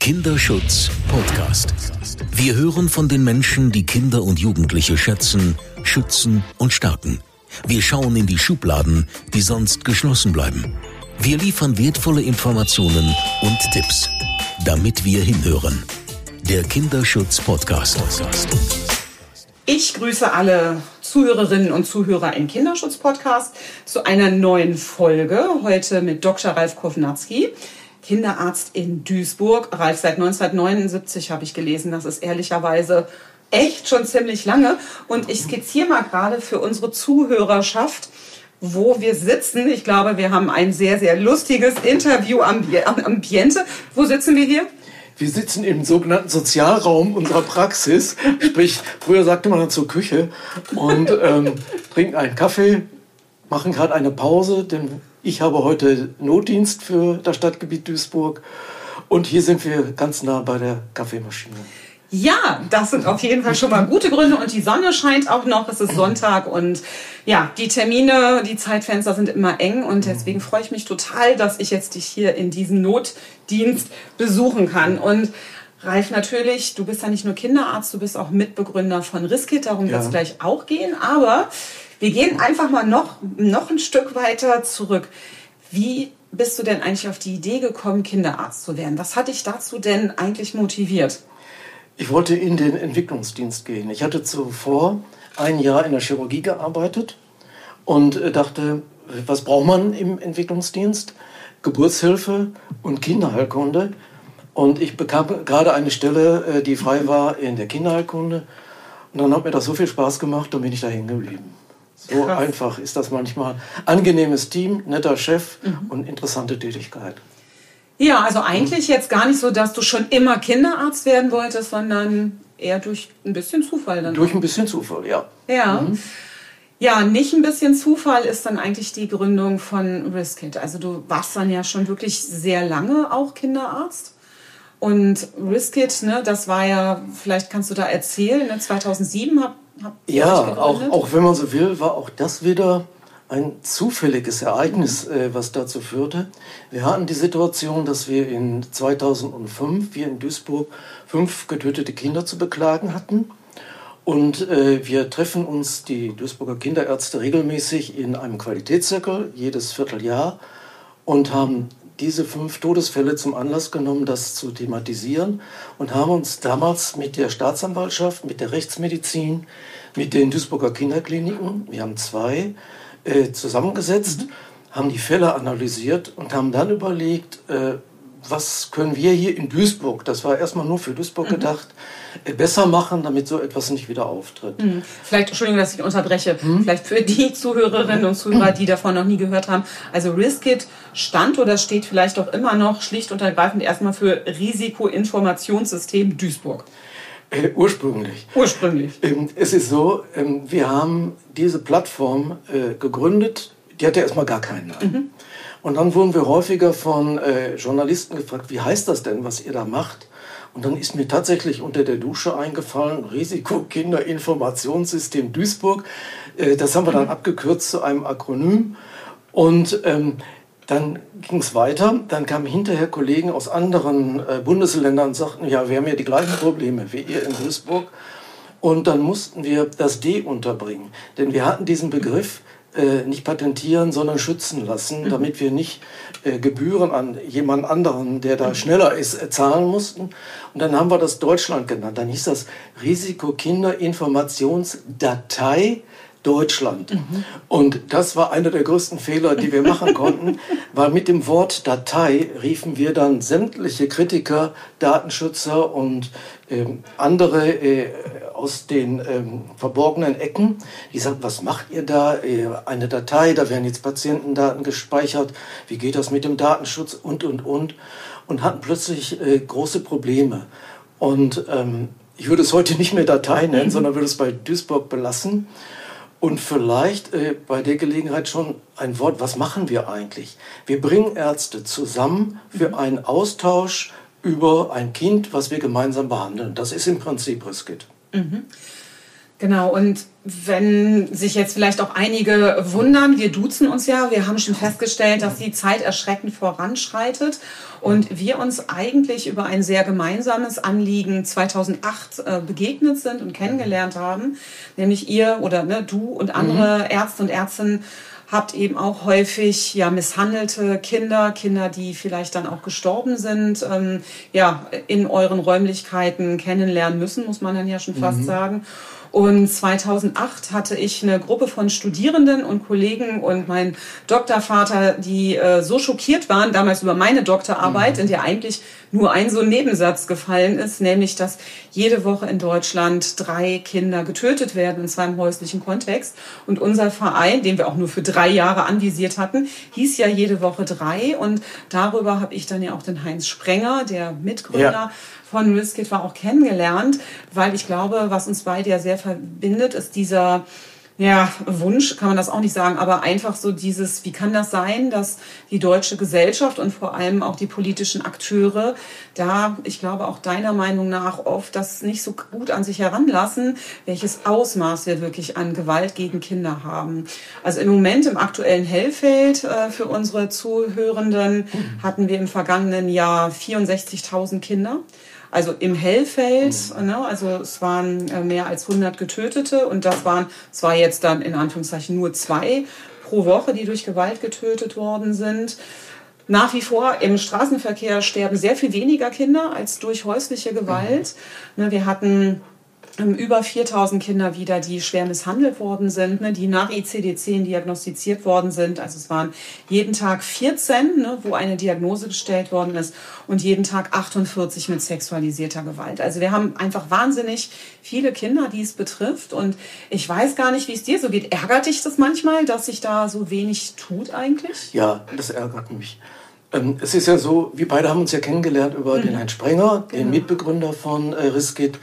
Kinderschutz Podcast. Wir hören von den Menschen, die Kinder und Jugendliche schätzen, schützen und stärken. Wir schauen in die Schubladen, die sonst geschlossen bleiben. Wir liefern wertvolle Informationen und Tipps, damit wir hinhören. Der Kinderschutz Podcast. Ich grüße alle Zuhörerinnen und Zuhörer im Kinderschutz Podcast zu einer neuen Folge. Heute mit Dr. Ralf Kovnatski. Kinderarzt in Duisburg. Ralf, seit 1979 habe ich gelesen. Das ist ehrlicherweise echt schon ziemlich lange. Und ich skizziere mal gerade für unsere Zuhörerschaft, wo wir sitzen. Ich glaube, wir haben ein sehr, sehr lustiges Interview-Ambiente. Wo sitzen wir hier? Wir sitzen im sogenannten Sozialraum unserer Praxis. Sprich, früher sagte man zur Küche und ähm, trinken einen Kaffee, machen gerade eine Pause, denn ich habe heute Notdienst für das Stadtgebiet Duisburg und hier sind wir ganz nah bei der Kaffeemaschine. Ja, das sind auf jeden Fall schon mal gute Gründe und die Sonne scheint auch noch. Es ist Sonntag und ja, die Termine, die Zeitfenster sind immer eng und deswegen freue ich mich total, dass ich jetzt dich hier in diesem Notdienst besuchen kann. Und Ralf, natürlich, du bist ja nicht nur Kinderarzt, du bist auch Mitbegründer von Riskit, darum ja. wird es gleich auch gehen. Aber wir gehen einfach mal noch, noch ein Stück weiter zurück. Wie bist du denn eigentlich auf die Idee gekommen, Kinderarzt zu werden? Was hat dich dazu denn eigentlich motiviert? Ich wollte in den Entwicklungsdienst gehen. Ich hatte zuvor ein Jahr in der Chirurgie gearbeitet und äh, dachte, was braucht man im Entwicklungsdienst? Geburtshilfe und Kinderheilkunde. Und ich bekam gerade eine Stelle, äh, die frei war in der Kinderheilkunde. Und dann hat mir das so viel Spaß gemacht, dann bin ich da hängen geblieben. So Krass. einfach ist das manchmal. Angenehmes Team, netter Chef mhm. und interessante Tätigkeit. Ja, also eigentlich jetzt gar nicht so, dass du schon immer Kinderarzt werden wolltest, sondern eher durch ein bisschen Zufall dann. Durch ein bisschen Zufall, ja. Ja. Mhm. Ja, nicht ein bisschen Zufall ist dann eigentlich die Gründung von Riskit. Also du warst dann ja schon wirklich sehr lange auch Kinderarzt. Und Riskit, ne, das war ja, vielleicht kannst du da erzählen, ne, 2007 habt ja, auch, auch wenn man so will, war auch das wieder ein zufälliges Ereignis, äh, was dazu führte. Wir hatten die Situation, dass wir in 2005, wir in Duisburg, fünf getötete Kinder zu beklagen hatten. Und äh, wir treffen uns, die Duisburger Kinderärzte, regelmäßig in einem Qualitätszirkel, jedes Vierteljahr, und haben diese fünf Todesfälle zum Anlass genommen, das zu thematisieren und haben uns damals mit der Staatsanwaltschaft, mit der Rechtsmedizin, mit den Duisburger Kinderkliniken, wir haben zwei, äh, zusammengesetzt, mhm. haben die Fälle analysiert und haben dann überlegt, äh, was können wir hier in Duisburg, das war erstmal nur für Duisburg mhm. gedacht, äh, besser machen, damit so etwas nicht wieder auftritt. Mhm. Vielleicht, Entschuldigung, dass ich unterbreche, mhm. vielleicht für die Zuhörerinnen und Zuhörer, die davon noch nie gehört haben. Also Riskit stand oder steht vielleicht auch immer noch schlicht und ergreifend erstmal für Risikoinformationssystem Duisburg. Äh, ursprünglich. Ursprünglich. Ähm, es ist so, ähm, wir haben diese Plattform äh, gegründet, die hatte erstmal gar keinen Namen. Mhm. Und dann wurden wir häufiger von äh, Journalisten gefragt, wie heißt das denn, was ihr da macht? Und dann ist mir tatsächlich unter der Dusche eingefallen, Risikokinderinformationssystem Duisburg. Äh, das haben wir dann abgekürzt zu einem Akronym. Und ähm, dann ging es weiter. Dann kamen hinterher Kollegen aus anderen äh, Bundesländern und sagten, ja, wir haben ja die gleichen Probleme wie ihr in Duisburg. Und dann mussten wir das D unterbringen. Denn wir hatten diesen Begriff, äh, nicht patentieren, sondern schützen lassen, mhm. damit wir nicht äh, Gebühren an jemand anderen, der da schneller ist, äh, zahlen mussten. Und dann haben wir das Deutschland genannt. Dann hieß das Risikokinderinformationsdatei Deutschland. Mhm. Und das war einer der größten Fehler, die wir machen konnten, weil mit dem Wort Datei riefen wir dann sämtliche Kritiker, Datenschützer und ähm, andere äh, aus den ähm, verborgenen Ecken, die sagen, was macht ihr da? Äh, eine Datei, da werden jetzt Patientendaten gespeichert, wie geht das mit dem Datenschutz und, und, und. Und hatten plötzlich äh, große Probleme. Und ähm, ich würde es heute nicht mehr Datei nennen, mhm. sondern würde es bei Duisburg belassen. Und vielleicht äh, bei der Gelegenheit schon ein Wort, was machen wir eigentlich? Wir bringen Ärzte zusammen für mhm. einen Austausch über ein Kind, was wir gemeinsam behandeln. Das ist im Prinzip Riskit. Mhm. Genau, und wenn sich jetzt vielleicht auch einige wundern, wir duzen uns ja, wir haben schon festgestellt, dass die Zeit erschreckend voranschreitet und wir uns eigentlich über ein sehr gemeinsames Anliegen 2008 äh, begegnet sind und kennengelernt haben, nämlich ihr oder ne, du und andere mhm. Ärzte und Ärztinnen habt eben auch häufig ja misshandelte Kinder, Kinder, die vielleicht dann auch gestorben sind, ähm, ja in euren Räumlichkeiten kennenlernen müssen, muss man dann ja schon fast mhm. sagen. Und 2008 hatte ich eine Gruppe von Studierenden und Kollegen und mein Doktorvater, die äh, so schockiert waren damals über meine Doktorarbeit, mhm. in der eigentlich nur ein so ein Nebensatz gefallen ist, nämlich dass jede Woche in Deutschland drei Kinder getötet werden, und zwar im häuslichen Kontext. Und unser Verein, den wir auch nur für drei Jahre anvisiert hatten, hieß ja jede Woche drei. Und darüber habe ich dann ja auch den Heinz Sprenger, der Mitgründer, ja von Riskit war auch kennengelernt, weil ich glaube, was uns beide ja sehr verbindet, ist dieser ja, Wunsch kann man das auch nicht sagen, aber einfach so dieses, wie kann das sein, dass die deutsche Gesellschaft und vor allem auch die politischen Akteure da, ich glaube auch deiner Meinung nach, oft das nicht so gut an sich heranlassen, welches Ausmaß wir wirklich an Gewalt gegen Kinder haben. Also im Moment im aktuellen Hellfeld äh, für unsere Zuhörenden hatten wir im vergangenen Jahr 64.000 Kinder. Also im Hellfeld, mhm. ne, also es waren äh, mehr als 100 Getötete und das waren zwar jetzt dann in Anführungszeichen nur zwei pro Woche, die durch Gewalt getötet worden sind. Nach wie vor im Straßenverkehr sterben sehr viel weniger Kinder als durch häusliche Gewalt. Mhm. Ne, wir hatten über 4000 Kinder wieder, die schwer misshandelt worden sind, ne, die nach ICD-10 diagnostiziert worden sind. Also es waren jeden Tag 14, ne, wo eine Diagnose gestellt worden ist und jeden Tag 48 mit sexualisierter Gewalt. Also wir haben einfach wahnsinnig viele Kinder, die es betrifft und ich weiß gar nicht, wie es dir so geht. Ärgert dich das manchmal, dass sich da so wenig tut eigentlich? Ja, das ärgert mich. Ähm, es ist ja so, wir beide haben uns ja kennengelernt über mhm. den Herrn Sprenger, genau. den Mitbegründer von äh, Riskit.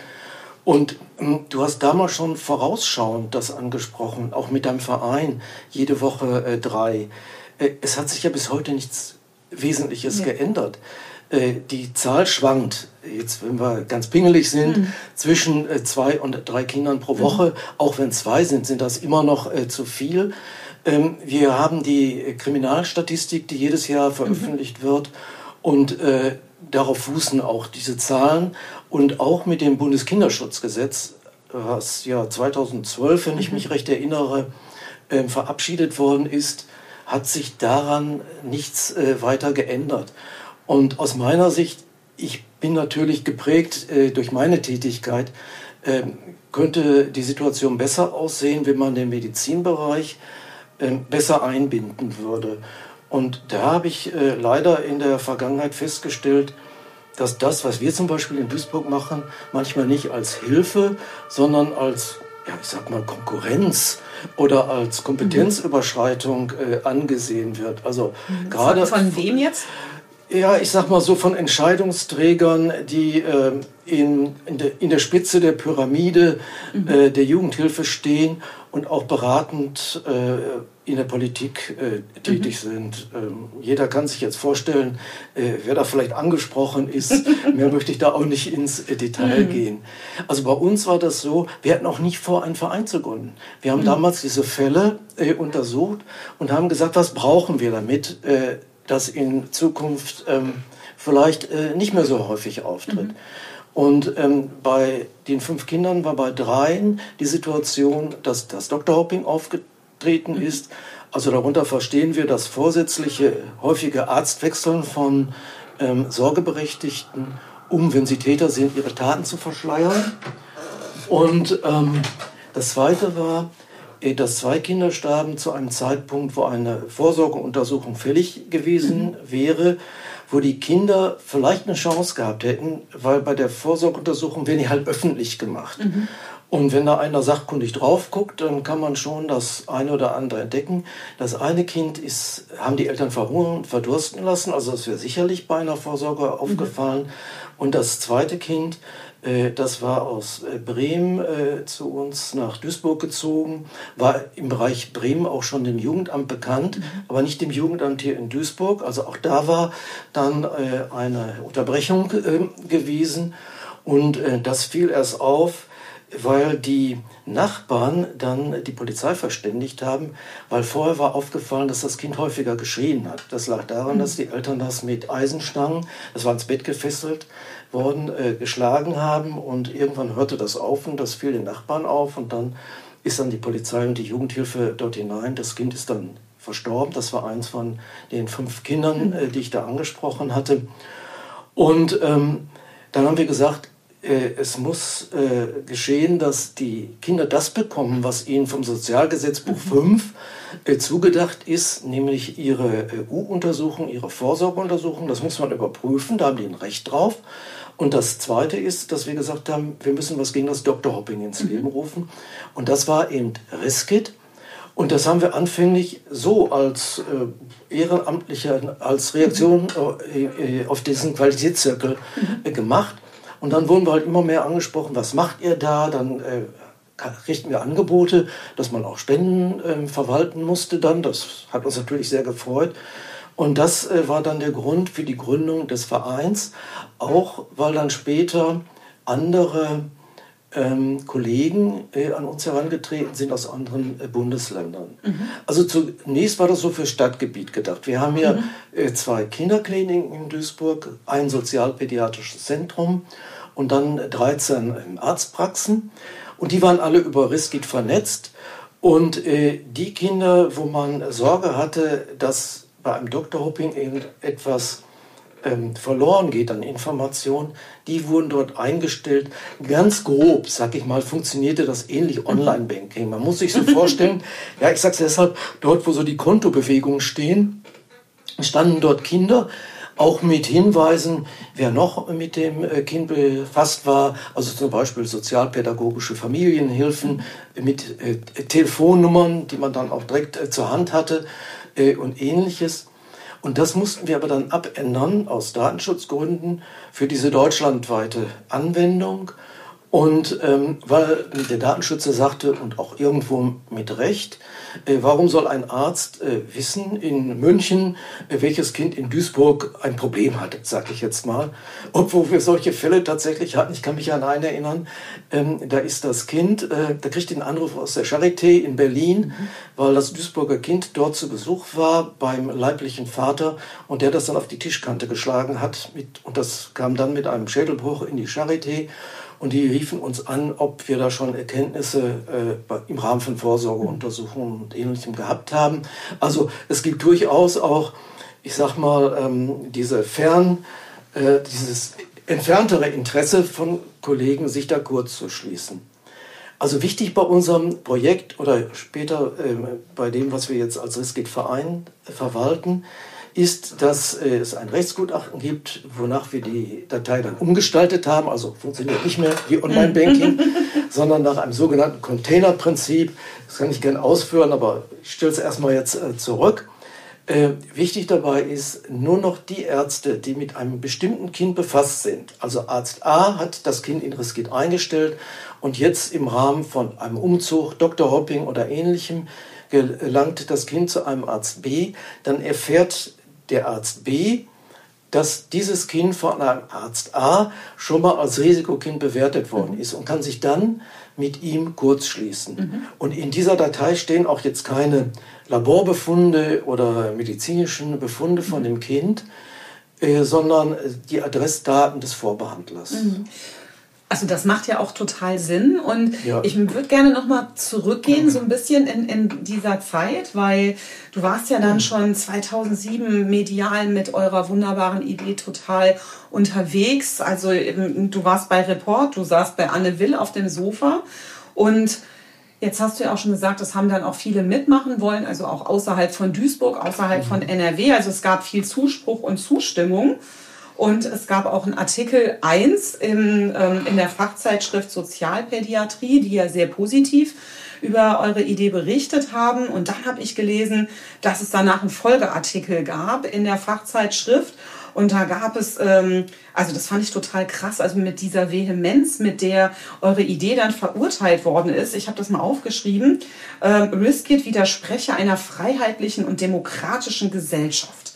Und ähm, du hast damals schon vorausschauend das angesprochen, auch mit deinem Verein, jede Woche äh, drei. Äh, es hat sich ja bis heute nichts Wesentliches ja. geändert. Äh, die Zahl schwankt, jetzt wenn wir ganz pingelig sind, mhm. zwischen äh, zwei und drei Kindern pro Woche. Mhm. Auch wenn zwei sind, sind das immer noch äh, zu viel. Ähm, wir haben die Kriminalstatistik, die jedes Jahr veröffentlicht mhm. wird. Und äh, darauf fußen auch diese Zahlen und auch mit dem Bundeskinderschutzgesetz, was ja 2012, wenn ich mhm. mich recht erinnere, äh, verabschiedet worden ist, hat sich daran nichts äh, weiter geändert. Und aus meiner Sicht, ich bin natürlich geprägt äh, durch meine Tätigkeit, ähm, könnte die Situation besser aussehen, wenn man den Medizinbereich ähm, besser einbinden würde. Und da habe ich äh, leider in der Vergangenheit festgestellt, dass das, was wir zum Beispiel in Duisburg machen, manchmal nicht als Hilfe, sondern als, ja, ich sag mal, Konkurrenz oder als Kompetenzüberschreitung äh, angesehen wird. Also mhm. gerade von wem jetzt? Ja, ich sag mal so von Entscheidungsträgern, die äh, in, in, de, in, der Spitze der Pyramide mhm. äh, der Jugendhilfe stehen und auch beratend äh, in der Politik äh, tätig mhm. sind. Ähm, jeder kann sich jetzt vorstellen, äh, wer da vielleicht angesprochen ist. Mehr möchte ich da auch nicht ins äh, Detail mhm. gehen. Also bei uns war das so, wir hatten auch nicht vor, einen Verein zu gründen. Wir haben mhm. damals diese Fälle äh, untersucht und haben gesagt, was brauchen wir damit, äh, dass in Zukunft ähm, vielleicht nicht mehr so häufig auftritt. Und ähm, bei den fünf Kindern war bei dreien die Situation, dass das Doktorhopping aufgetreten aufgetreten mhm. ist. Also darunter verstehen wir das vorsätzliche häufige Arztwechseln von ähm, Sorgeberechtigten, um, wenn sie Täter sind, ihre Taten zu verschleiern. Und ähm, das Zweite war, äh, dass zwei Kinder starben zu einem Zeitpunkt, wo eine Vorsorgeuntersuchung fällig gewesen mhm. wäre, wo die Kinder vielleicht eine Chance gehabt hätten, weil bei der Vorsorgeuntersuchung werden die halt öffentlich gemacht. Mhm. Und wenn da einer sachkundig drauf guckt, dann kann man schon das eine oder andere entdecken. Das eine Kind ist, haben die Eltern verhungern, verdursten lassen, also das wäre sicherlich bei einer Vorsorge mhm. aufgefallen. Mhm. Und das zweite Kind, das war aus äh, Bremen äh, zu uns nach Duisburg gezogen, war im Bereich Bremen auch schon dem Jugendamt bekannt, mhm. aber nicht dem Jugendamt hier in Duisburg. Also auch da war dann eine Unterbrechung gewesen. Und das fiel erst auf, weil die Nachbarn dann die Polizei verständigt haben, weil vorher war aufgefallen, dass das Kind häufiger geschrien hat. Das lag daran, mhm. dass die Eltern das mit Eisenstangen, das war ins Bett gefesselt worden, äh, geschlagen haben und irgendwann hörte das auf und das fiel den Nachbarn auf und dann ist dann die Polizei und die Jugendhilfe dort hinein. Das Kind ist dann verstorben. Das war eins von den fünf Kindern, äh, die ich da angesprochen hatte. Und ähm, dann haben wir gesagt, es muss äh, geschehen, dass die Kinder das bekommen, was ihnen vom Sozialgesetzbuch 5 mhm. äh, zugedacht ist, nämlich ihre EU-Untersuchung, ihre Vorsorgeuntersuchung. Das muss man überprüfen, da haben die ein Recht drauf. Und das Zweite ist, dass wir gesagt haben, wir müssen was gegen das Doktorhopping ins mhm. Leben rufen. Und das war eben Riskit. Und das haben wir anfänglich so als äh, Ehrenamtlicher, als Reaktion äh, auf diesen Qualitätszirkel äh, gemacht. Und dann wurden wir halt immer mehr angesprochen, was macht ihr da? Dann äh, richten wir Angebote, dass man auch Spenden ähm, verwalten musste dann. Das hat uns natürlich sehr gefreut. Und das äh, war dann der Grund für die Gründung des Vereins, auch weil dann später andere ähm, Kollegen äh, an uns herangetreten sind aus anderen äh, Bundesländern. Mhm. Also zunächst war das so für Stadtgebiet gedacht. Wir haben hier mhm. äh, zwei Kinderkliniken in Duisburg, ein sozialpädiatrisches Zentrum und dann 13 ähm, Arztpraxen. Und die waren alle über Riskit vernetzt. Und äh, die Kinder, wo man Sorge hatte, dass bei einem Doktorhopping eben etwas ähm, verloren geht an Informationen, die wurden dort eingestellt. Ganz grob, sag ich mal, funktionierte das ähnlich Online-Banking. Man muss sich so vorstellen, ja, ich sag's deshalb, dort, wo so die Kontobewegungen stehen, standen dort Kinder, auch mit Hinweisen, wer noch mit dem äh, Kind befasst war, also zum Beispiel sozialpädagogische Familienhilfen mit äh, Telefonnummern, die man dann auch direkt äh, zur Hand hatte äh, und ähnliches. Und das mussten wir aber dann abändern aus Datenschutzgründen für diese deutschlandweite Anwendung. Und ähm, weil der Datenschützer sagte, und auch irgendwo mit Recht, äh, warum soll ein Arzt äh, wissen in München, äh, welches Kind in Duisburg ein Problem hat, sage ich jetzt mal. Obwohl wir solche Fälle tatsächlich hatten. Ich kann mich an einen erinnern, ähm, da ist das Kind, äh, da kriegt den Anruf aus der Charité in Berlin, mhm. weil das Duisburger Kind dort zu Besuch war beim leiblichen Vater und der das dann auf die Tischkante geschlagen hat. Mit, und das kam dann mit einem Schädelbruch in die Charité. Und die riefen uns an, ob wir da schon Erkenntnisse äh, im Rahmen von Vorsorgeuntersuchungen und Ähnlichem gehabt haben. Also es gibt durchaus auch, ich sag mal, ähm, diese fern, äh, dieses entferntere Interesse von Kollegen, sich da kurz zu schließen. Also wichtig bei unserem Projekt oder später äh, bei dem, was wir jetzt als Riskit Verein verwalten, ist, dass es ein Rechtsgutachten gibt, wonach wir die Datei dann umgestaltet haben. Also funktioniert nicht mehr wie Online-Banking, sondern nach einem sogenannten Container-Prinzip. Das kann ich gerne ausführen, aber ich stelle es erstmal jetzt äh, zurück. Äh, wichtig dabei ist, nur noch die Ärzte, die mit einem bestimmten Kind befasst sind. Also Arzt A hat das Kind in Riskit eingestellt und jetzt im Rahmen von einem Umzug, Dr. Hopping oder ähnlichem, gelangt das Kind zu einem Arzt B, dann erfährt der Arzt B, dass dieses Kind von einem Arzt A schon mal als Risikokind bewertet worden mhm. ist und kann sich dann mit ihm kurzschließen. Mhm. Und in dieser Datei stehen auch jetzt keine Laborbefunde oder medizinischen Befunde von mhm. dem Kind, äh, sondern die Adressdaten des Vorbehandlers. Mhm. Also das macht ja auch total Sinn und ja. ich würde gerne noch mal zurückgehen so ein bisschen in, in dieser Zeit, weil du warst ja dann schon 2007 medial mit eurer wunderbaren Idee total unterwegs. Also du warst bei Report, du saßt bei Anne Will auf dem Sofa und Jetzt hast du ja auch schon gesagt, das haben dann auch viele mitmachen wollen, also auch außerhalb von Duisburg, außerhalb von mhm. NRW. Also es gab viel Zuspruch und Zustimmung. Und es gab auch einen Artikel 1 in, ähm, in der Fachzeitschrift Sozialpädiatrie, die ja sehr positiv über eure Idee berichtet haben. Und dann habe ich gelesen, dass es danach einen Folgeartikel gab in der Fachzeitschrift. Und da gab es, ähm, also das fand ich total krass, also mit dieser Vehemenz, mit der eure Idee dann verurteilt worden ist. Ich habe das mal aufgeschrieben. Ähm, Riskit widerspreche einer freiheitlichen und demokratischen Gesellschaft.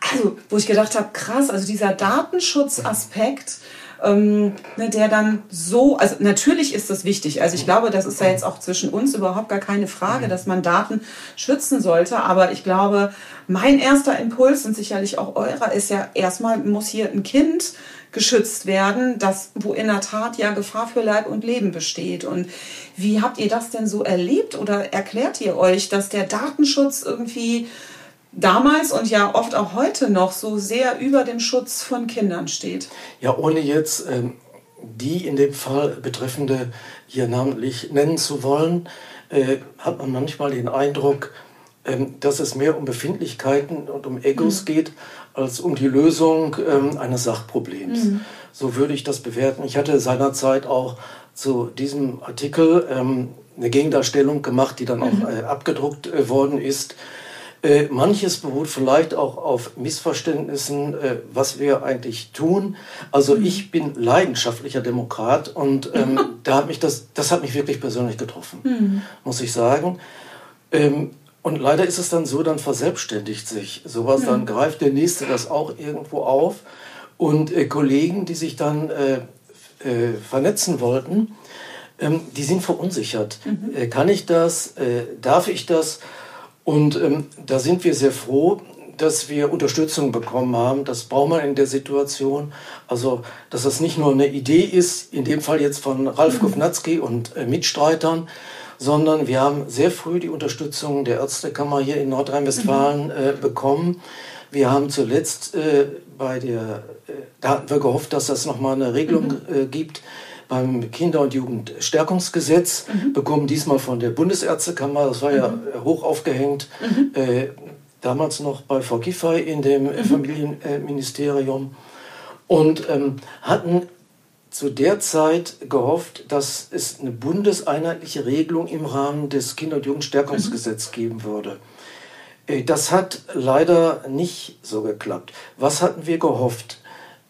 Also, wo ich gedacht habe, krass, also dieser Datenschutzaspekt, ähm, ne, der dann so, also natürlich ist das wichtig. Also ich glaube, das ist ja jetzt auch zwischen uns überhaupt gar keine Frage, dass man Daten schützen sollte. Aber ich glaube, mein erster Impuls und sicherlich auch eurer ist ja erstmal muss hier ein Kind geschützt werden, das, wo in der Tat ja Gefahr für Leib und Leben besteht. Und wie habt ihr das denn so erlebt oder erklärt ihr euch, dass der Datenschutz irgendwie damals und ja oft auch heute noch so sehr über dem Schutz von Kindern steht. Ja, ohne jetzt ähm, die in dem Fall Betreffende hier namentlich nennen zu wollen, äh, hat man manchmal den Eindruck, ähm, dass es mehr um Befindlichkeiten und um Egos mhm. geht, als um die Lösung ähm, eines Sachproblems. Mhm. So würde ich das bewerten. Ich hatte seinerzeit auch zu diesem Artikel ähm, eine Gegendarstellung gemacht, die dann auch mhm. äh, abgedruckt äh, worden ist. Äh, manches beruht vielleicht auch auf Missverständnissen, äh, was wir eigentlich tun. Also mhm. ich bin leidenschaftlicher Demokrat und ähm, da hat mich das, das hat mich wirklich persönlich getroffen, mhm. muss ich sagen. Ähm, und leider ist es dann so, dann verselbstständigt sich sowas, mhm. dann greift der Nächste das auch irgendwo auf. Und äh, Kollegen, die sich dann äh, äh, vernetzen wollten, ähm, die sind verunsichert. Mhm. Kann ich das? darf ich das? Und ähm, da sind wir sehr froh, dass wir Unterstützung bekommen haben. Das braucht man in der Situation. Also, dass das nicht nur eine Idee ist, in dem Fall jetzt von Ralf mhm. und äh, Mitstreitern, sondern wir haben sehr früh die Unterstützung der Ärztekammer hier in Nordrhein-Westfalen mhm. äh, bekommen. Wir haben zuletzt äh, bei der, äh, da hatten wir gehofft, dass das nochmal eine Regelung mhm. Äh, gibt, beim Kinder- und Jugendstärkungsgesetz, mhm. bekommen diesmal von der Bundesärztekammer, das war ja mhm. hoch aufgehängt, mhm. äh, damals noch bei Frau Giffey in dem mhm. Familienministerium und ähm, hatten zu der Zeit gehofft, dass es eine bundeseinheitliche Regelung im Rahmen des Kinder- und Jugendstärkungsgesetzes mhm. geben würde. Äh, das hat leider nicht so geklappt. Was hatten wir gehofft?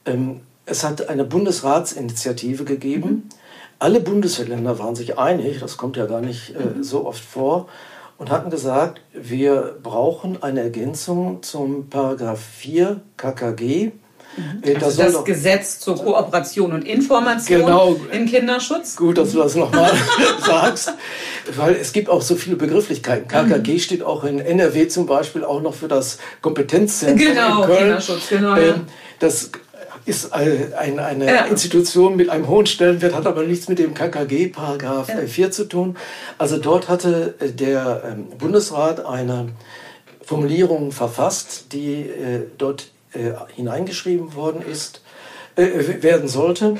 Ähm, es hat eine Bundesratsinitiative gegeben. Mhm. Alle Bundesländer waren sich einig, das kommt ja gar nicht äh, mhm. so oft vor, und hatten gesagt, wir brauchen eine Ergänzung zum Paragraph 4 KKG. Mhm. Äh, also das, das Gesetz zur Kooperation und Information genau, im Kinderschutz. Gut, dass du das nochmal sagst, weil es gibt auch so viele Begrifflichkeiten. KKG mhm. steht auch in NRW zum Beispiel auch noch für das Kompetenzzentrum genau, in Köln. Kinderschutz, genau. Ja. Ähm, das ist ein, eine ja. Institution mit einem hohen Stellenwert, hat aber nichts mit dem KKG Paragraph ja. 4 zu tun. Also dort hatte äh, der ähm, Bundesrat eine Formulierung verfasst, die äh, dort äh, hineingeschrieben worden ist, werden sollte.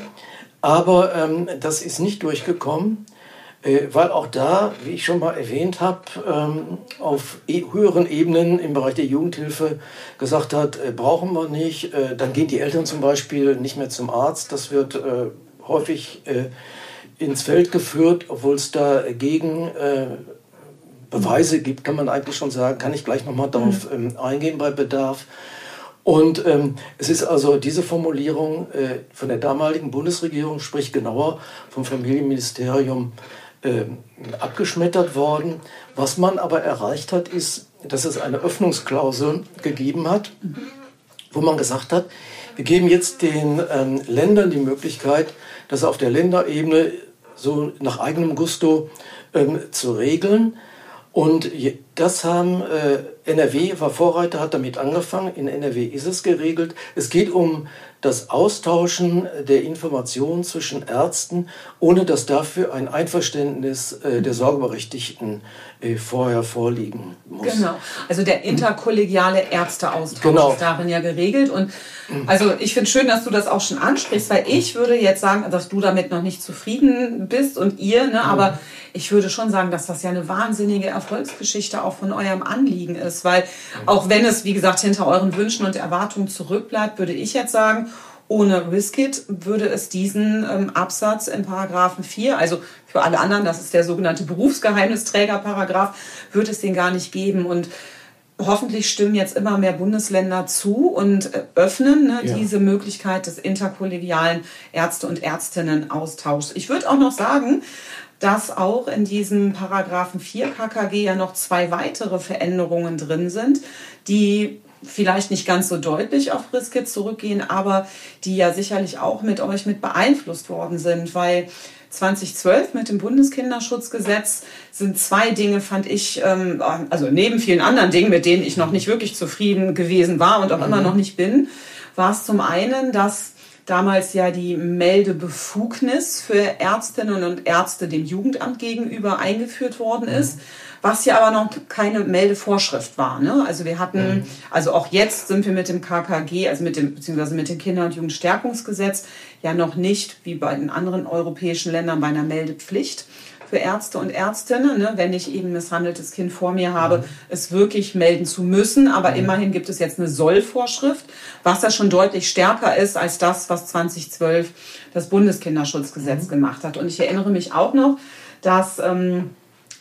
Aber ähm, das ist nicht durchgekommen. Äh, weil auch da, wie ich schon mal erwähnt habe, ähm, auf e höheren Ebenen im Bereich der Jugendhilfe gesagt hat, äh, brauchen wir nicht. Äh, dann gehen die Eltern zum Beispiel nicht mehr zum Arzt. Das wird häufig ins Feld geführt, obwohl es dagegen Beweise gibt, kann man eigentlich schon sagen. Kann ich gleich nochmal darauf mhm. ähm, eingehen bei Bedarf. Und ähm, es ist also diese Formulierung äh, von der damaligen Bundesregierung, sprich genauer vom Familienministerium, äh, abgeschmettert worden. Was man aber erreicht hat, ist, dass es eine Öffnungsklausel gegeben hat, wo man gesagt hat, wir geben jetzt den ähm, Ländern die Möglichkeit, das auf der Länderebene so nach eigenem Gusto ähm, zu regeln. Und das haben äh, NRW war Vorreiter, hat damit angefangen. In NRW ist es geregelt. Es geht um das Austauschen der Informationen zwischen Ärzten, ohne dass dafür ein Einverständnis äh, der Sorgeberechtigten äh, vorher vorliegen muss. Genau, also der interkollegiale Ärzteaustausch genau. ist darin ja geregelt. Und also ich finde schön, dass du das auch schon ansprichst, weil ich würde jetzt sagen, dass du damit noch nicht zufrieden bist und ihr, ne, aber ich würde schon sagen, dass das ja eine wahnsinnige Erfolgsgeschichte auch von eurem Anliegen ist, weil auch wenn es, wie gesagt, hinter euren Wünschen und Erwartungen zurückbleibt, würde ich jetzt sagen, ohne Riskit würde es diesen ähm, Absatz in Paragraphen 4, also für alle anderen, das ist der sogenannte Berufsgeheimnisträger-Paragraph, würde es den gar nicht geben. Und hoffentlich stimmen jetzt immer mehr Bundesländer zu und äh, öffnen ne, ja. diese Möglichkeit des interkollegialen Ärzte- und Ärztinnen-Austauschs. Ich würde auch noch sagen, dass auch in diesem Paragraphen 4 KKG ja noch zwei weitere Veränderungen drin sind, die vielleicht nicht ganz so deutlich auf Riskit zurückgehen, aber die ja sicherlich auch mit euch mit beeinflusst worden sind, weil 2012 mit dem Bundeskinderschutzgesetz sind zwei Dinge, fand ich, ähm, also neben vielen anderen Dingen, mit denen ich noch nicht wirklich zufrieden gewesen war und auch mhm. immer noch nicht bin, war es zum einen, dass damals ja die Meldebefugnis für Ärztinnen und Ärzte dem Jugendamt gegenüber eingeführt worden ist. Mhm was ja aber noch keine Meldevorschrift war. Ne? Also wir hatten, mhm. also auch jetzt sind wir mit dem KKG, also mit dem, beziehungsweise mit dem Kinder- und Jugendstärkungsgesetz ja noch nicht, wie bei den anderen europäischen Ländern, bei einer Meldepflicht für Ärzte und Ärztinnen, ne, wenn ich eben ein misshandeltes Kind vor mir habe, mhm. es wirklich melden zu müssen. Aber mhm. immerhin gibt es jetzt eine Sollvorschrift, was ja schon deutlich stärker ist als das, was 2012 das Bundeskinderschutzgesetz mhm. gemacht hat. Und ich erinnere mich auch noch, dass ähm,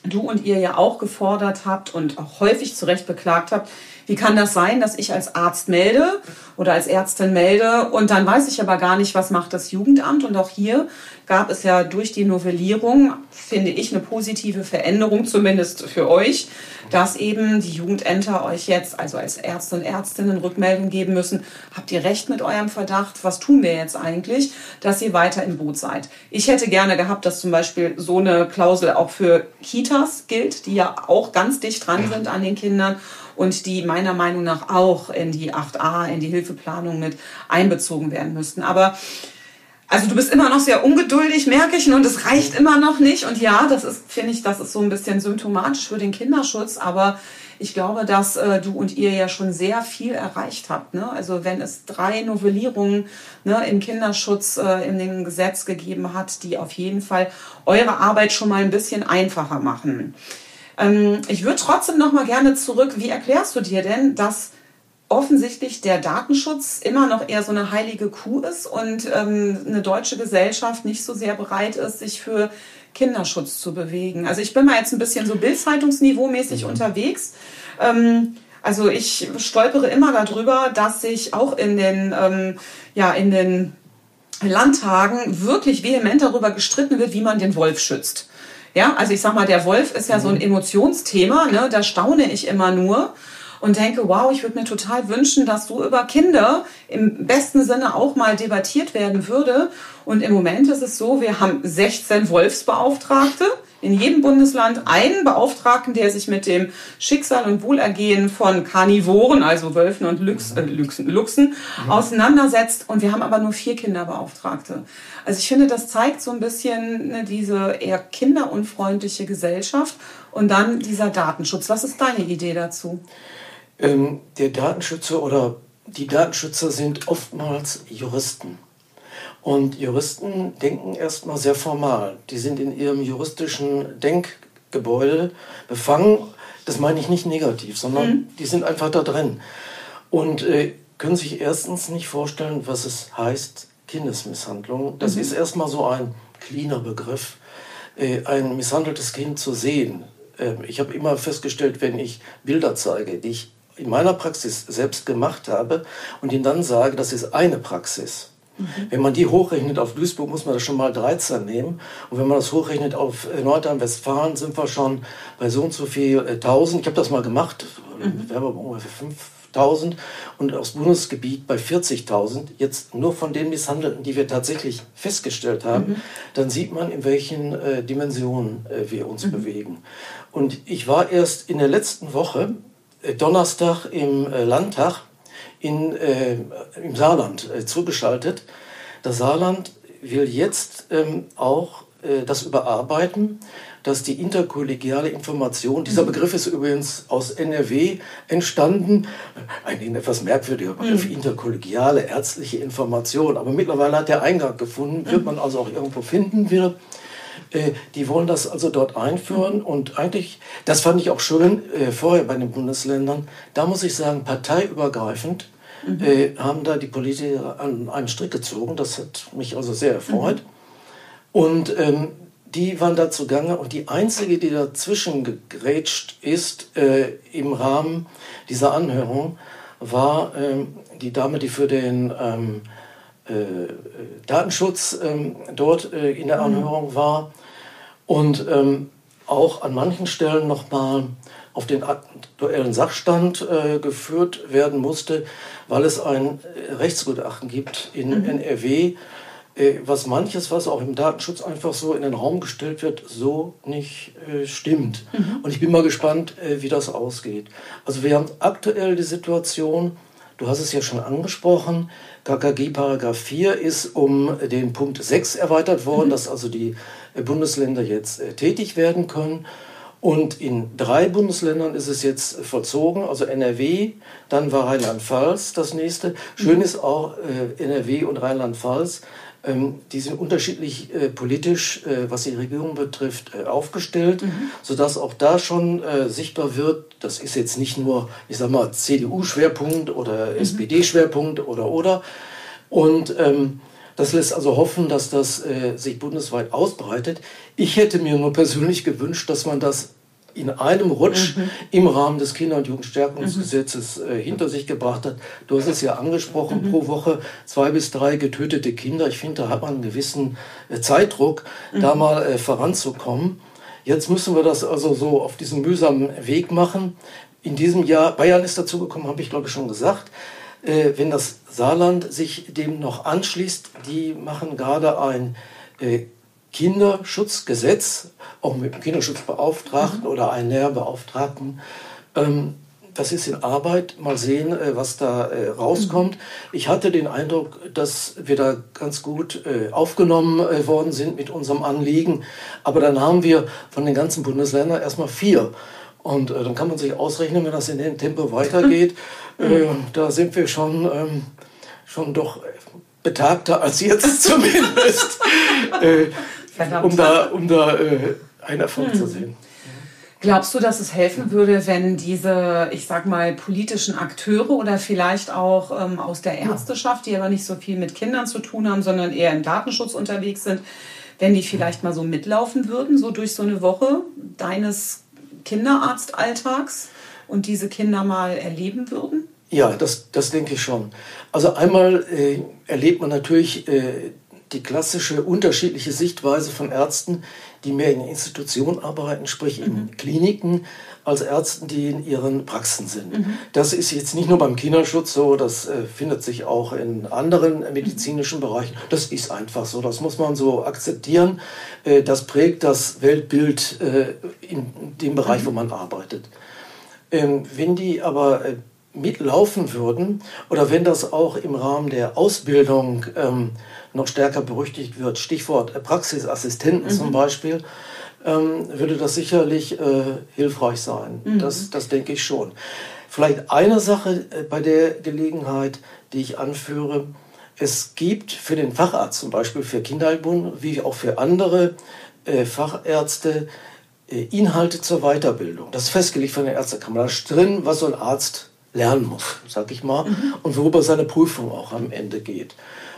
du und ihr ja auch gefordert habt und auch häufig zu Recht beklagt habt, wie kann das sein, dass ich als Arzt melde oder als Ärztin melde und dann weiß ich aber gar nicht, was macht das Jugendamt. Und auch hier gab es ja durch die Novellierung, finde ich, eine positive Veränderung, zumindest für euch, dass eben die Jugendämter euch jetzt, also als Ärzte und Ärztinnen, Rückmeldung geben müssen. Habt ihr recht mit eurem Verdacht? Was tun wir jetzt eigentlich, dass ihr weiter im Boot seid? Ich hätte gerne gehabt, dass zum Beispiel so eine Klausel auch für Kitas gilt, die ja auch ganz dicht dran sind an den Kindern und die meiner Meinung nach auch in die 8a, in die Hilfeplanung mit einbezogen werden müssten. Aber also du bist immer noch sehr ungeduldig, merke ich, und es reicht immer noch nicht. Und ja, das ist, finde ich, das ist so ein bisschen symptomatisch für den Kinderschutz. Aber ich glaube, dass äh, du und ihr ja schon sehr viel erreicht habt. Ne? Also wenn es drei Novellierungen ne, im Kinderschutz äh, in dem Gesetz gegeben hat, die auf jeden Fall eure Arbeit schon mal ein bisschen einfacher machen. Ähm, ich würde trotzdem noch mal gerne zurück. Wie erklärst du dir denn, dass offensichtlich der Datenschutz immer noch eher so eine heilige Kuh ist und ähm, eine deutsche Gesellschaft nicht so sehr bereit ist, sich für Kinderschutz zu bewegen? Also ich bin mal jetzt ein bisschen so Bildzeitungsniveau-mäßig mhm. unterwegs. Ähm, also ich stolpere immer darüber, dass sich auch in den, ähm, ja, in den Landtagen wirklich vehement darüber gestritten wird, wie man den Wolf schützt. Ja, also ich sag mal, der Wolf ist ja so ein mhm. Emotionsthema, ne? da staune ich immer nur und denke, wow, ich würde mir total wünschen, dass so über Kinder im besten Sinne auch mal debattiert werden würde. Und im Moment ist es so, wir haben 16 Wolfsbeauftragte in jedem Bundesland einen Beauftragten, der sich mit dem Schicksal und Wohlergehen von Karnivoren, also Wölfen und Lux, äh, Luchsen, Luchsen mhm. auseinandersetzt. Und wir haben aber nur vier Kinderbeauftragte. Also ich finde, das zeigt so ein bisschen ne, diese eher kinderunfreundliche Gesellschaft und dann dieser Datenschutz. Was ist deine Idee dazu? Ähm, der Datenschützer oder die Datenschützer sind oftmals Juristen. Und Juristen denken erstmal sehr formal. Die sind in ihrem juristischen Denkgebäude befangen. Das meine ich nicht negativ, sondern mhm. die sind einfach da drin. Und äh, können sich erstens nicht vorstellen, was es heißt, Kindesmisshandlung. Das mhm. ist erstmal so ein cleaner Begriff, äh, ein misshandeltes Kind zu sehen. Äh, ich habe immer festgestellt, wenn ich Bilder zeige, die ich in meiner Praxis selbst gemacht habe und ihnen dann sage, das ist eine Praxis Mhm. Wenn man die hochrechnet auf Duisburg, muss man das schon mal 13 nehmen. Und wenn man das hochrechnet auf äh, Nordrhein-Westfalen, sind wir schon bei so und so viel äh, 1000. Ich habe das mal gemacht, mhm. wäre ungefähr 5000 und aufs Bundesgebiet bei 40.000. Jetzt nur von den Misshandelten, die wir tatsächlich festgestellt haben, mhm. dann sieht man, in welchen äh, Dimensionen äh, wir uns mhm. bewegen. Und ich war erst in der letzten Woche, Donnerstag im äh, Landtag, in, äh, im Saarland äh, zugeschaltet. Das Saarland will jetzt ähm, auch äh, das überarbeiten, dass die interkollegiale Information, dieser mhm. Begriff ist übrigens aus NRW entstanden, ein etwas merkwürdiger Begriff, mhm. interkollegiale ärztliche Information, aber mittlerweile hat der Eingang gefunden, wird man also auch irgendwo finden wieder. Äh, die wollen das also dort einführen und eigentlich, das fand ich auch schön äh, vorher bei den Bundesländern, da muss ich sagen, parteiübergreifend mhm. äh, haben da die Politiker an einen Strick gezogen. Das hat mich also sehr erfreut. Mhm. Und ähm, die waren da zugange und die einzige, die dazwischen gegrätscht ist äh, im Rahmen dieser Anhörung, war ähm, die Dame, die für den ähm, äh, Datenschutz ähm, dort äh, in der mhm. Anhörung war und ähm, auch an manchen Stellen nochmal auf den aktuellen Sachstand äh, geführt werden musste, weil es ein äh, Rechtsgutachten gibt in mhm. NRW, äh, was manches, was auch im Datenschutz einfach so in den Raum gestellt wird, so nicht äh, stimmt. Mhm. Und ich bin mal gespannt, äh, wie das ausgeht. Also wir haben aktuell die Situation, du hast es ja schon angesprochen, KKG Paragraph 4 ist um den Punkt 6 erweitert worden, mhm. dass also die Bundesländer jetzt tätig werden können. Und in drei Bundesländern ist es jetzt vollzogen, also NRW, dann war Rheinland-Pfalz das nächste. Schön mhm. ist auch äh, NRW und Rheinland-Pfalz, die sind unterschiedlich äh, politisch, äh, was die Regierung betrifft, äh, aufgestellt, mhm. sodass auch da schon äh, sichtbar wird, das ist jetzt nicht nur, ich sag mal, CDU-Schwerpunkt oder mhm. SPD-Schwerpunkt oder oder. Und ähm, das lässt also hoffen, dass das äh, sich bundesweit ausbreitet. Ich hätte mir nur persönlich gewünscht, dass man das in einem Rutsch mhm. im Rahmen des Kinder- und Jugendstärkungsgesetzes mhm. äh, hinter sich gebracht hat. Du hast es ja angesprochen, mhm. pro Woche zwei bis drei getötete Kinder. Ich finde, da hat man einen gewissen äh, Zeitdruck, da mhm. mal äh, voranzukommen. Jetzt müssen wir das also so auf diesem mühsamen Weg machen. In diesem Jahr, Bayern ist dazugekommen, habe ich glaube ich schon gesagt. Äh, wenn das Saarland sich dem noch anschließt, die machen gerade ein äh, Kinderschutzgesetz, auch mit dem Kinderschutzbeauftragten mhm. oder einen Lehrbeauftragten. Ähm, das ist in Arbeit. Mal sehen, äh, was da äh, rauskommt. Mhm. Ich hatte den Eindruck, dass wir da ganz gut äh, aufgenommen worden sind mit unserem Anliegen. Aber dann haben wir von den ganzen Bundesländern erstmal vier. Und dann kann man sich ausrechnen, wenn das in dem Tempo weitergeht, äh, da sind wir schon, ähm, schon doch betagter als jetzt zumindest, um da, um da äh, einen Erfolg hm. zu sehen. Glaubst du, dass es helfen würde, wenn diese, ich sag mal, politischen Akteure oder vielleicht auch ähm, aus der Ärzteschaft, die aber nicht so viel mit Kindern zu tun haben, sondern eher im Datenschutz unterwegs sind, wenn die vielleicht mal so mitlaufen würden, so durch so eine Woche deines Kinderarztalltags und diese Kinder mal erleben würden? Ja, das, das denke ich schon. Also einmal äh, erlebt man natürlich äh, die klassische unterschiedliche Sichtweise von Ärzten, die mehr in Institutionen arbeiten, sprich in mhm. Kliniken, als Ärzten, die in ihren Praxen sind. Mhm. Das ist jetzt nicht nur beim Kinderschutz so, das äh, findet sich auch in anderen medizinischen Bereichen. Das ist einfach so, das muss man so akzeptieren. Äh, das prägt das Weltbild äh, in dem Bereich, mhm. wo man arbeitet. Ähm, wenn die aber äh, mitlaufen würden oder wenn das auch im Rahmen der Ausbildung ähm, noch stärker berüchtigt wird, Stichwort äh, Praxisassistenten mhm. zum Beispiel, ähm, würde das sicherlich äh, hilfreich sein. Mhm. Das, das denke ich schon. Vielleicht eine Sache äh, bei der Gelegenheit, die ich anführe. Es gibt für den Facharzt zum Beispiel, für Kinderheilbund, wie auch für andere äh, Fachärzte, äh, Inhalte zur Weiterbildung. Das ist festgelegt von der Ärztekammer. Da ist drin, was so ein Arzt lernen muss, sag ich mal, mhm. und worüber seine Prüfung auch am Ende geht.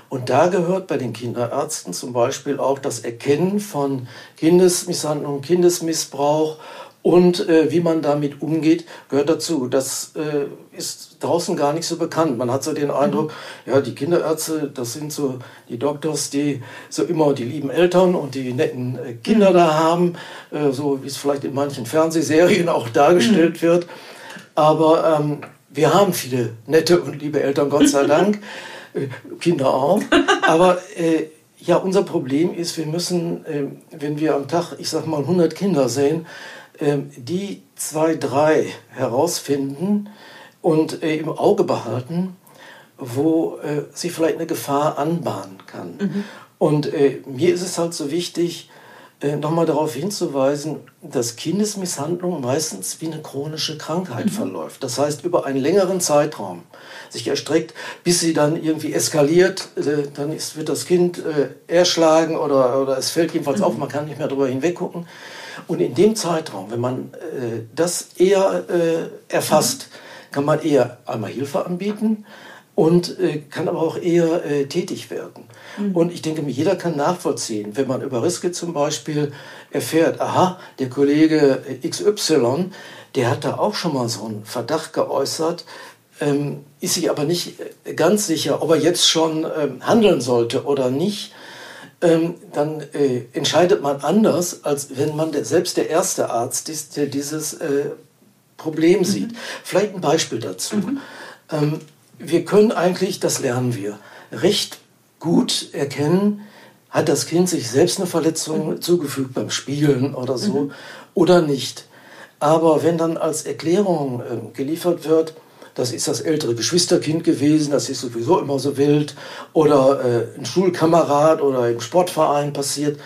Und da gehört bei den Kinderärzten zum Beispiel auch das Erkennen von Kindesmisshandlung, Kindesmissbrauch und äh, wie man damit umgeht, gehört dazu. Das äh, ist draußen gar nicht so bekannt. Man hat so den Eindruck, mhm. ja, die Kinderärzte, das sind so die Doktors, die so immer die lieben Eltern und die netten äh, Kinder da haben, äh, so wie es vielleicht in manchen Fernsehserien auch dargestellt mhm. wird. Aber ähm, wir haben viele nette und liebe Eltern, Gott sei Dank. Äh, Kinder auch. Aber äh, ja, unser Problem ist, wir müssen, äh, wenn wir am Tag, ich sag mal, 100 Kinder sehen, äh, die zwei, drei herausfinden und äh, im Auge behalten, wo äh, sich vielleicht eine Gefahr anbahnen kann. Mhm. Und mir ist es halt so wichtig, äh, nochmal darauf hinzuweisen, dass Kindesmisshandlung meistens wie eine chronische Krankheit mhm. verläuft. Das heißt, über einen längeren Zeitraum sich erstreckt, bis sie dann irgendwie eskaliert, äh, dann ist, wird das Kind äh, erschlagen oder, oder es fällt jedenfalls mhm. auf, man kann nicht mehr darüber hinweggucken. Und in dem Zeitraum, wenn man äh, das eher äh, erfasst, mhm. kann man eher einmal Hilfe anbieten und äh, kann aber auch eher äh, tätig werden. Mhm. Und ich denke, jeder kann nachvollziehen, wenn man über Riske zum Beispiel erfährt, aha, der Kollege XY, der hat da auch schon mal so einen Verdacht geäußert, ähm, ist sich aber nicht äh, ganz sicher, ob er jetzt schon ähm, handeln sollte oder nicht. Ähm, dann äh, entscheidet man anders, als wenn man der, selbst der erste Arzt ist, der dieses äh, Problem sieht. Vielleicht ein Beispiel dazu. Ähm, wir können eigentlich, das lernen wir, recht gut erkennen, hat das Kind sich selbst eine Verletzung mhm. zugefügt beim Spielen oder so mhm. oder nicht. Aber wenn dann als Erklärung äh, geliefert wird, das ist das ältere Geschwisterkind gewesen, das ist sowieso immer so wild, oder äh, ein Schulkamerad oder im Sportverein passiert,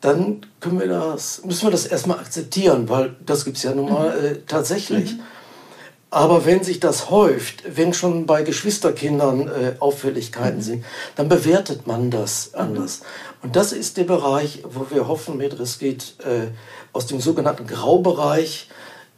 dann können wir das, müssen wir das erstmal akzeptieren, weil das gibt es ja nun mal äh, tatsächlich. Mhm. Aber wenn sich das häuft, wenn schon bei Geschwisterkindern äh, Auffälligkeiten mhm. sind, dann bewertet man das anders. Und das ist der Bereich, wo wir hoffen, mit geht äh, aus dem sogenannten Graubereich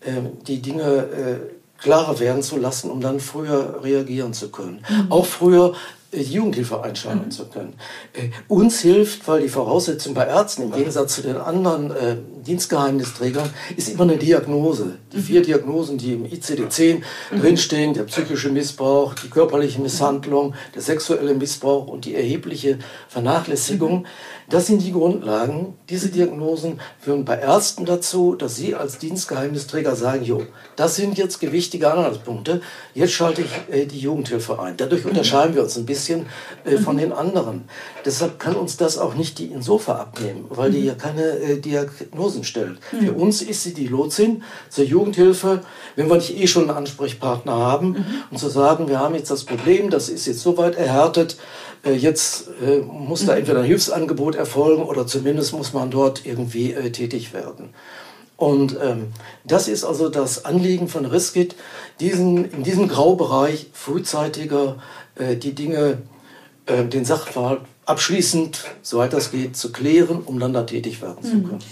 äh, die Dinge äh, klarer werden zu lassen, um dann früher reagieren zu können. Mhm. Auch früher Jugendhilfe einschalten mhm. zu können. Äh, uns hilft, weil die Voraussetzung bei Ärzten im Gegensatz zu den anderen äh, Dienstgeheimnisträgern ist immer eine Diagnose. Die mhm. vier Diagnosen, die im ICD-10 mhm. drinstehen, der psychische Missbrauch, die körperliche Misshandlung, der sexuelle Missbrauch und die erhebliche Vernachlässigung, mhm. Das sind die Grundlagen. Diese Diagnosen führen bei Ärzten dazu, dass sie als Dienstgeheimnisträger sagen, jo, das sind jetzt gewichtige Anhaltspunkte, jetzt schalte ich äh, die Jugendhilfe ein. Dadurch unterscheiden wir uns ein bisschen äh, von den anderen. Deshalb kann uns das auch nicht die Insofa abnehmen, weil die ja keine äh, Diagnosen stellt. Für uns ist sie die Lotsin zur Jugendhilfe, wenn wir nicht eh schon einen Ansprechpartner haben und zu sagen, wir haben jetzt das Problem, das ist jetzt so weit erhärtet, jetzt äh, muss da entweder ein Hilfsangebot erfolgen oder zumindest muss man dort irgendwie äh, tätig werden. Und ähm, das ist also das Anliegen von Riskit, diesen, in diesem Graubereich frühzeitiger äh, die Dinge, äh, den Sachverhalt abschließend, soweit das geht, zu klären, um dann da tätig werden zu mhm. können.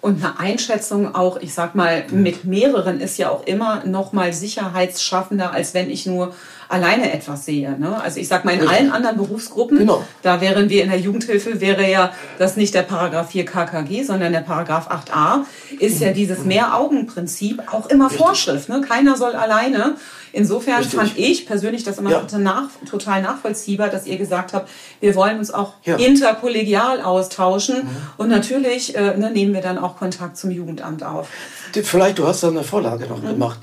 Und eine Einschätzung auch, ich sag mal, mit mehreren ist ja auch immer noch mal sicherheitsschaffender, als wenn ich nur alleine etwas sehe. Ne? Also ich sag mal, in Richtig. allen anderen Berufsgruppen, genau. da wären wir in der Jugendhilfe, wäre ja das nicht der Paragraph 4 KKG, sondern der Paragraph 8a, ist ja dieses Mehr-Augen-Prinzip auch immer Richtig. Vorschrift. Ne? Keiner soll alleine. Insofern Richtig. fand ich persönlich das immer ja. nach, total nachvollziehbar, dass ihr gesagt habt, wir wollen uns auch ja. interkollegial austauschen. Mhm. Und natürlich äh, ne, nehmen wir dann auch Kontakt zum Jugendamt auf. Vielleicht, du hast da eine Vorlage noch mhm. gemacht.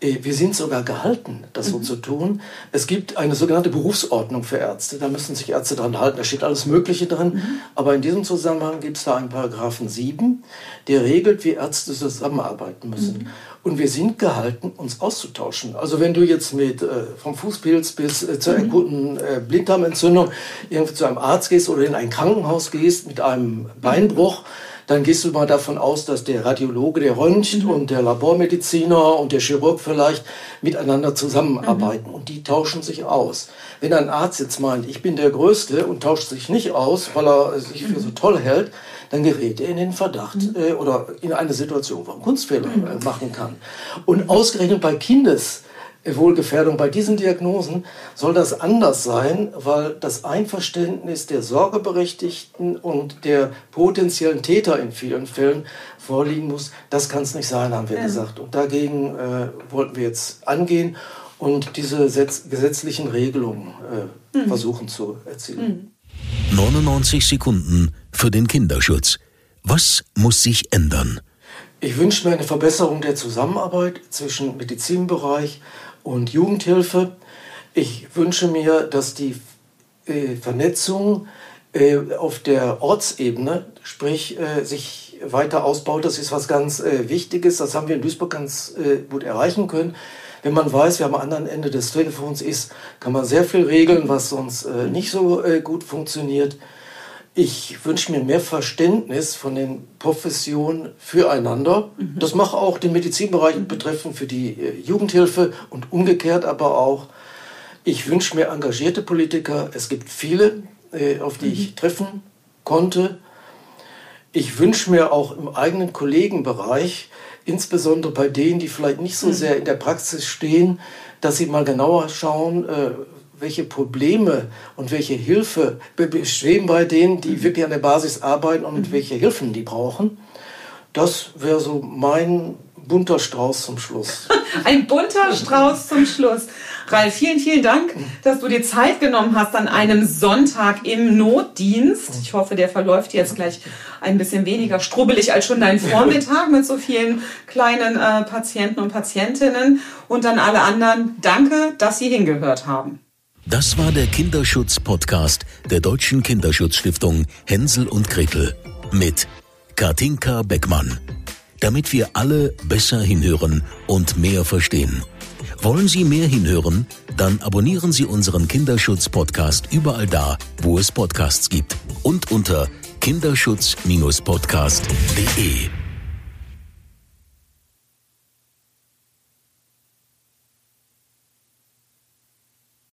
Äh, wir sind sogar gehalten, das so mhm. zu tun. Es gibt eine sogenannte Berufsordnung für Ärzte. Da müssen sich Ärzte dran halten. Da steht alles Mögliche drin. Mhm. Aber in diesem Zusammenhang gibt es da einen Paragraphen 7, der regelt, wie Ärzte zusammenarbeiten müssen. Mhm. Und wir sind gehalten, uns auszutauschen. Also wenn du jetzt mit äh, vom Fußpilz bis äh, zur akuten äh, Blinddarmentzündung irgendwie zu einem Arzt gehst oder in ein Krankenhaus gehst mit einem Beinbruch, dann gehst du mal davon aus, dass der Radiologe, der röntgt mhm. und der Labormediziner und der Chirurg vielleicht miteinander zusammenarbeiten mhm. und die tauschen sich aus. Wenn ein Arzt jetzt meint, ich bin der Größte und tauscht sich nicht aus, weil er sich für so toll hält, dann gerät er in den Verdacht mhm. äh, oder in eine Situation, wo er Kunstfehler mhm. äh, machen kann. Und ausgerechnet bei Kindes Wohlgefährdung. Bei diesen Diagnosen soll das anders sein, weil das Einverständnis der Sorgeberechtigten und der potenziellen Täter in vielen Fällen vorliegen muss. Das kann es nicht sein, haben wir ja. gesagt. Und dagegen äh, wollten wir jetzt angehen und diese Setz gesetzlichen Regelungen äh, mhm. versuchen zu erzielen. 99 Sekunden für den Kinderschutz. Was muss sich ändern? Ich wünsche mir eine Verbesserung der Zusammenarbeit zwischen Medizinbereich und Jugendhilfe. Ich wünsche mir, dass die äh, Vernetzung äh, auf der Ortsebene, sprich äh, sich weiter ausbaut. Das ist was ganz Wichtiges. Das haben wir in Duisburg ganz gut erreichen können. Wenn man weiß, wer am anderen Ende des Telefons ist, kann man sehr viel regeln, was sonst nicht so gut funktioniert. Ich wünsche mir mehr Verständnis von den Professionen füreinander. Mhm. Das mache auch den Medizinbereich mhm. betreffend für die äh, Jugendhilfe und umgekehrt aber auch. Ich wünsche mir engagierte Politiker. Es gibt viele, äh, auf die mhm. ich treffen konnte. Ich wünsche mir auch im eigenen Kollegenbereich, insbesondere bei denen, die vielleicht nicht so mhm. sehr in der Praxis stehen, dass sie mal genauer schauen, äh, welche Probleme und welche Hilfe bestehen bei denen, die mhm. wirklich an der Basis arbeiten und mhm. welche Hilfen die brauchen. Das wäre so mein bunter Strauß zum Schluss. Ein bunter Strauß zum Schluss. Ralf, vielen, vielen Dank, dass du dir Zeit genommen hast an einem Sonntag im Notdienst. Ich hoffe, der verläuft jetzt gleich ein bisschen weniger strubbelig als schon dein Vormittag mit so vielen kleinen äh, Patienten und Patientinnen. Und an alle anderen, danke, dass Sie hingehört haben. Das war der Kinderschutz-Podcast der Deutschen Kinderschutzstiftung Hänsel und Gretel mit Katinka Beckmann. Damit wir alle besser hinhören und mehr verstehen. Wollen Sie mehr hinhören? Dann abonnieren Sie unseren Kinderschutz-Podcast überall da, wo es Podcasts gibt und unter kinderschutz-podcast.de.